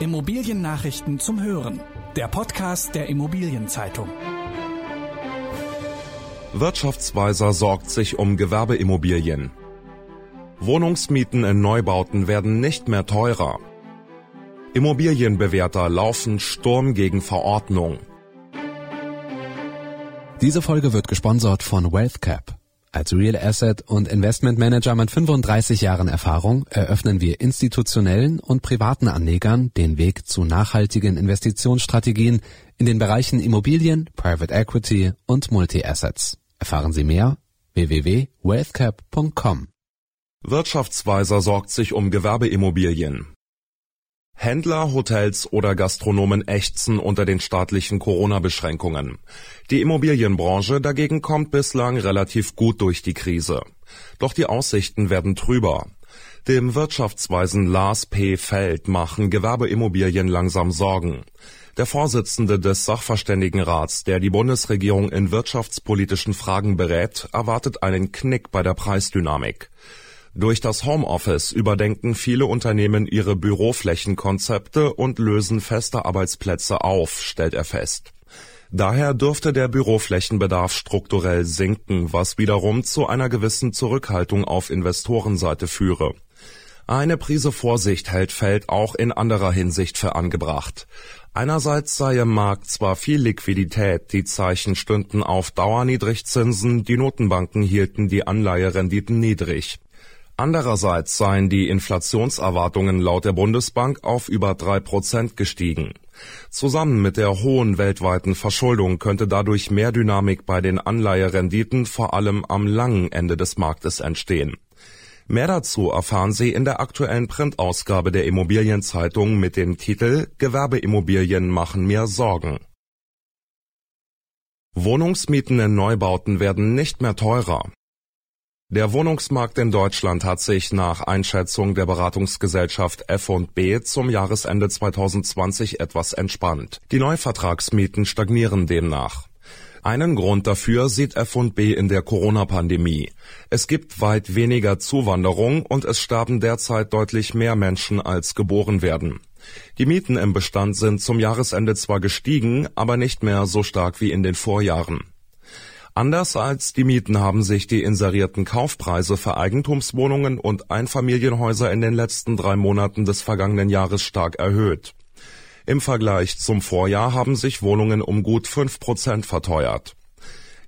Immobiliennachrichten zum Hören. Der Podcast der Immobilienzeitung. Wirtschaftsweiser sorgt sich um Gewerbeimmobilien. Wohnungsmieten in Neubauten werden nicht mehr teurer. Immobilienbewerter laufen Sturm gegen Verordnung. Diese Folge wird gesponsert von WealthCap. Als Real Asset und Investment Manager mit 35 Jahren Erfahrung eröffnen wir institutionellen und privaten Anlegern den Weg zu nachhaltigen Investitionsstrategien in den Bereichen Immobilien, Private Equity und Multi-Assets. Erfahren Sie mehr www.wealthcap.com. Wirtschaftsweiser sorgt sich um Gewerbeimmobilien. Händler, Hotels oder Gastronomen ächzen unter den staatlichen Corona-Beschränkungen. Die Immobilienbranche dagegen kommt bislang relativ gut durch die Krise. Doch die Aussichten werden trüber. Dem Wirtschaftsweisen Lars P. Feld machen Gewerbeimmobilien langsam Sorgen. Der Vorsitzende des Sachverständigenrats, der die Bundesregierung in wirtschaftspolitischen Fragen berät, erwartet einen Knick bei der Preisdynamik. Durch das Homeoffice überdenken viele Unternehmen ihre Büroflächenkonzepte und lösen feste Arbeitsplätze auf, stellt er fest. Daher dürfte der Büroflächenbedarf strukturell sinken, was wiederum zu einer gewissen Zurückhaltung auf Investorenseite führe. Eine Prise Vorsicht hält Feld auch in anderer Hinsicht für angebracht. Einerseits sei im Markt zwar viel Liquidität, die Zeichen stünden auf Dauerniedrigzinsen, die Notenbanken hielten die Anleiherenditen niedrig. Andererseits seien die Inflationserwartungen laut der Bundesbank auf über drei Prozent gestiegen. Zusammen mit der hohen weltweiten Verschuldung könnte dadurch mehr Dynamik bei den Anleiherenditen vor allem am langen Ende des Marktes entstehen. Mehr dazu erfahren Sie in der aktuellen Printausgabe der Immobilienzeitung mit dem Titel Gewerbeimmobilien machen mir Sorgen. Wohnungsmieten in Neubauten werden nicht mehr teurer. Der Wohnungsmarkt in Deutschland hat sich nach Einschätzung der Beratungsgesellschaft F&B zum Jahresende 2020 etwas entspannt. Die Neuvertragsmieten stagnieren demnach. Einen Grund dafür sieht F&B in der Corona-Pandemie. Es gibt weit weniger Zuwanderung und es sterben derzeit deutlich mehr Menschen als geboren werden. Die Mieten im Bestand sind zum Jahresende zwar gestiegen, aber nicht mehr so stark wie in den Vorjahren. Anders als die Mieten haben sich die inserierten Kaufpreise für Eigentumswohnungen und Einfamilienhäuser in den letzten drei Monaten des vergangenen Jahres stark erhöht. Im Vergleich zum Vorjahr haben sich Wohnungen um gut fünf Prozent verteuert.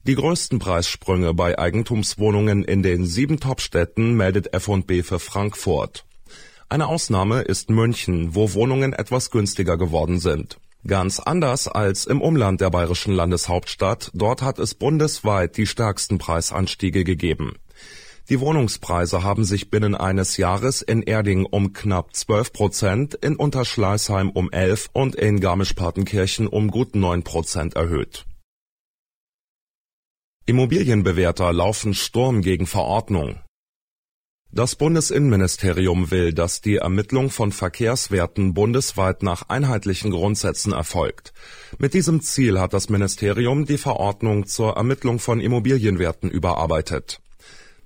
Die größten Preissprünge bei Eigentumswohnungen in den sieben Topstädten meldet F&B für Frankfurt. Eine Ausnahme ist München, wo Wohnungen etwas günstiger geworden sind. Ganz anders als im Umland der bayerischen Landeshauptstadt, dort hat es bundesweit die stärksten Preisanstiege gegeben. Die Wohnungspreise haben sich binnen eines Jahres in Erding um knapp 12 Prozent, in Unterschleißheim um 11 und in Garmisch-Partenkirchen um gut 9 Prozent erhöht. Immobilienbewerter laufen Sturm gegen Verordnung. Das Bundesinnenministerium will, dass die Ermittlung von Verkehrswerten bundesweit nach einheitlichen Grundsätzen erfolgt. Mit diesem Ziel hat das Ministerium die Verordnung zur Ermittlung von Immobilienwerten überarbeitet.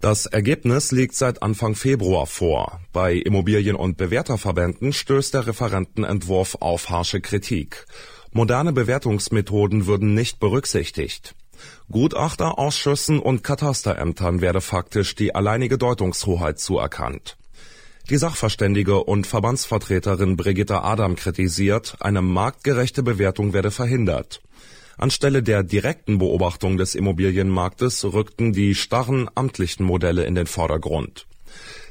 Das Ergebnis liegt seit Anfang Februar vor. Bei Immobilien- und Bewerterverbänden stößt der Referentenentwurf auf harsche Kritik. Moderne Bewertungsmethoden würden nicht berücksichtigt. Gutachterausschüssen und Katasterämtern werde faktisch die alleinige Deutungshoheit zuerkannt. Die Sachverständige und Verbandsvertreterin Brigitte Adam kritisiert, eine marktgerechte Bewertung werde verhindert. Anstelle der direkten Beobachtung des Immobilienmarktes rückten die starren amtlichen Modelle in den Vordergrund.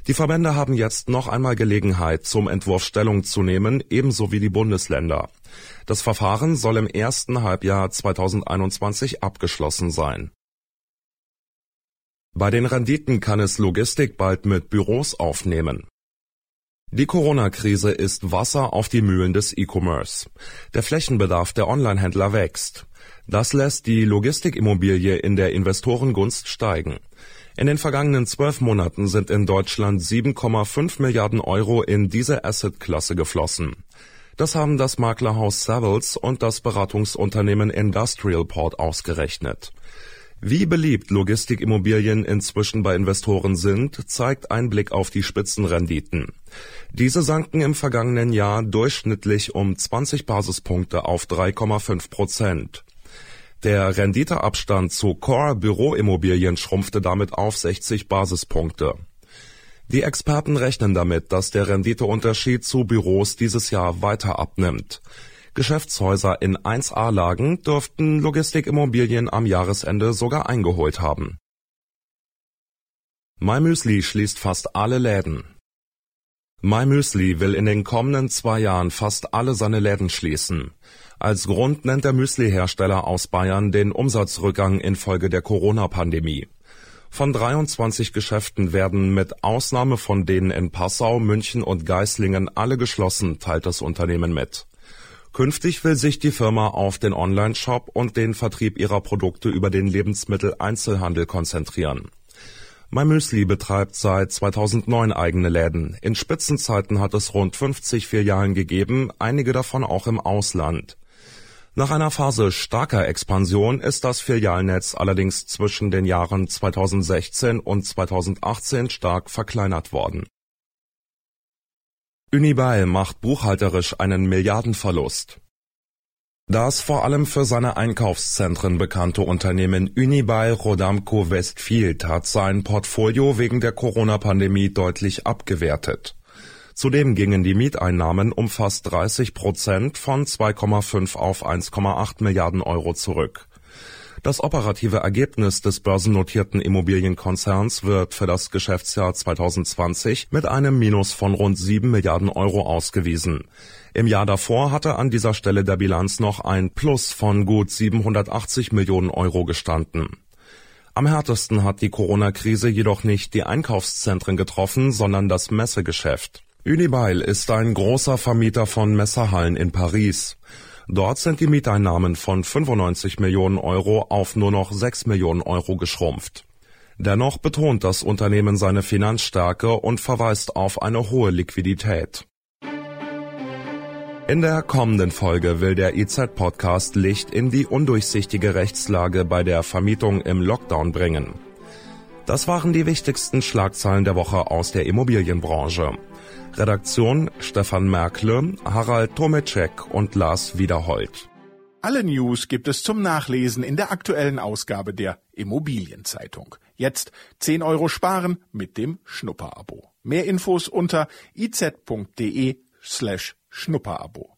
Die Verbände haben jetzt noch einmal Gelegenheit, zum Entwurf Stellung zu nehmen, ebenso wie die Bundesländer. Das Verfahren soll im ersten Halbjahr 2021 abgeschlossen sein. Bei den Renditen kann es Logistik bald mit Büros aufnehmen. Die Corona-Krise ist Wasser auf die Mühlen des E-Commerce. Der Flächenbedarf der Online-Händler wächst. Das lässt die Logistikimmobilie in der Investorengunst steigen. In den vergangenen zwölf Monaten sind in Deutschland 7,5 Milliarden Euro in diese Asset-Klasse geflossen. Das haben das Maklerhaus Savills und das Beratungsunternehmen Industrialport ausgerechnet. Wie beliebt Logistikimmobilien inzwischen bei Investoren sind, zeigt ein Blick auf die Spitzenrenditen. Diese sanken im vergangenen Jahr durchschnittlich um 20 Basispunkte auf 3,5 Prozent. Der Renditeabstand zu Core-Büroimmobilien schrumpfte damit auf 60 Basispunkte. Die Experten rechnen damit, dass der Renditeunterschied zu Büros dieses Jahr weiter abnimmt. Geschäftshäuser in 1A-Lagen dürften Logistikimmobilien am Jahresende sogar eingeholt haben. MyMüsli schließt fast alle Läden. MyMüsli will in den kommenden zwei Jahren fast alle seine Läden schließen. Als Grund nennt der Müsli-Hersteller aus Bayern den Umsatzrückgang infolge der Corona-Pandemie. Von 23 Geschäften werden mit Ausnahme von denen in Passau, München und Geislingen alle geschlossen, teilt das Unternehmen mit. Künftig will sich die Firma auf den Online-Shop und den Vertrieb ihrer Produkte über den Lebensmitteleinzelhandel konzentrieren. MyMüsli betreibt seit 2009 eigene Läden. In Spitzenzeiten hat es rund 50 Filialen gegeben, einige davon auch im Ausland. Nach einer Phase starker Expansion ist das Filialnetz allerdings zwischen den Jahren 2016 und 2018 stark verkleinert worden Unibail macht buchhalterisch einen Milliardenverlust. Das vor allem für seine Einkaufszentren bekannte Unternehmen Unibail Rodamco Westfield hat sein Portfolio wegen der Corona-Pandemie deutlich abgewertet. Zudem gingen die Mieteinnahmen um fast 30 Prozent von 2,5 auf 1,8 Milliarden Euro zurück das operative Ergebnis des börsennotierten Immobilienkonzerns wird für das Geschäftsjahr 2020 mit einem Minus von rund 7 Milliarden Euro ausgewiesen. Im Jahr davor hatte an dieser Stelle der Bilanz noch ein Plus von gut 780 Millionen Euro gestanden. Am härtesten hat die Corona-Krise jedoch nicht die Einkaufszentren getroffen, sondern das Messegeschäft. Unibail ist ein großer Vermieter von Messerhallen in Paris. Dort sind die Mieteinnahmen von 95 Millionen Euro auf nur noch 6 Millionen Euro geschrumpft. Dennoch betont das Unternehmen seine Finanzstärke und verweist auf eine hohe Liquidität. In der kommenden Folge will der IZ-Podcast Licht in die undurchsichtige Rechtslage bei der Vermietung im Lockdown bringen. Das waren die wichtigsten Schlagzeilen der Woche aus der Immobilienbranche. Redaktion Stefan Merkle, Harald Tomeczek und Lars Wiederhold. Alle News gibt es zum Nachlesen in der aktuellen Ausgabe der Immobilienzeitung. Jetzt 10 Euro sparen mit dem Schnupperabo. Mehr Infos unter iz.de slash Schnupperabo.